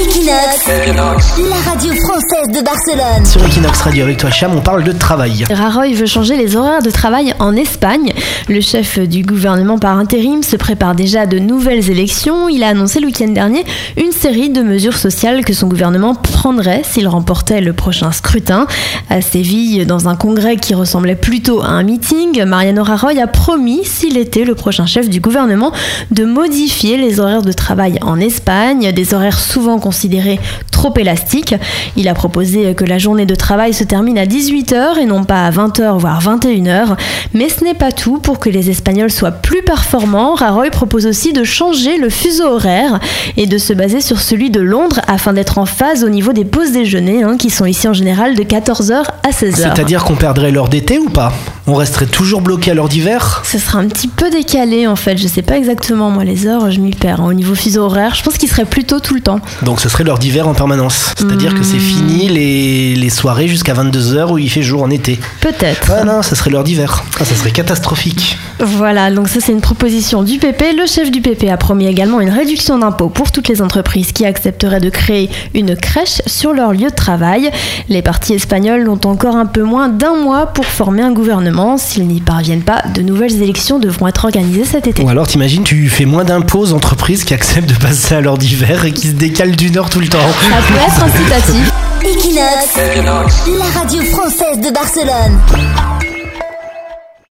Equinox, la radio française de Barcelone. Sur Equinox Radio avec toi Cham, on parle de travail. Raroy veut changer les horaires de travail en Espagne. Le chef du gouvernement par intérim se prépare déjà à de nouvelles élections. Il a annoncé le week-end dernier une série de mesures sociales que son gouvernement prendrait s'il remportait le prochain scrutin. À Séville, dans un congrès qui ressemblait plutôt à un meeting, Mariano Rajoy a promis, s'il était le prochain chef du gouvernement, de modifier les horaires de travail en Espagne, des horaires souvent considérés trop élastiques. Il a proposé que la journée de travail se termine à 18h et non pas à 20h voire 21h. Mais ce n'est pas tout. Pour que les Espagnols soient plus performants, Rajoy propose aussi de changer le fuseau horaire et de se baser sur celui de Londres afin d'être en phase au niveau des pauses déjeuner hein, qui sont ici en général de 14h à 16h. C'est-à-dire qu'on perdrait l'heure d'été ou pas? On resterait toujours bloqué à l'heure d'hiver? Ce sera un petit peu décalé en fait. Je sais pas exactement moi les heures, je m'y perds. Au niveau fuseau horaire, je pense qu'il serait plutôt tout le temps. Donc ce serait l'heure d'hiver en permanence. C'est-à-dire que c'est fini les, les soirées jusqu'à 22h où il fait jour en été. Peut-être. Ah non, ça serait l'heure d'hiver. Ah, ça serait catastrophique. Voilà, donc ça c'est une proposition du PP. Le chef du PP a promis également une réduction d'impôts pour toutes les entreprises qui accepteraient de créer une crèche sur leur lieu de travail. Les partis espagnols ont encore un peu moins d'un mois pour former un gouvernement. S'ils n'y parviennent pas, de nouvelles élections devront être organisées cet été. Ou alors t'imagines, tu fais moins d'impôts aux entreprises qui acceptent de passer à l'heure d'hiver et qui se décalent d'une heure tout le temps. Ça peut être incitatif. Equinox, la radio française de Barcelone.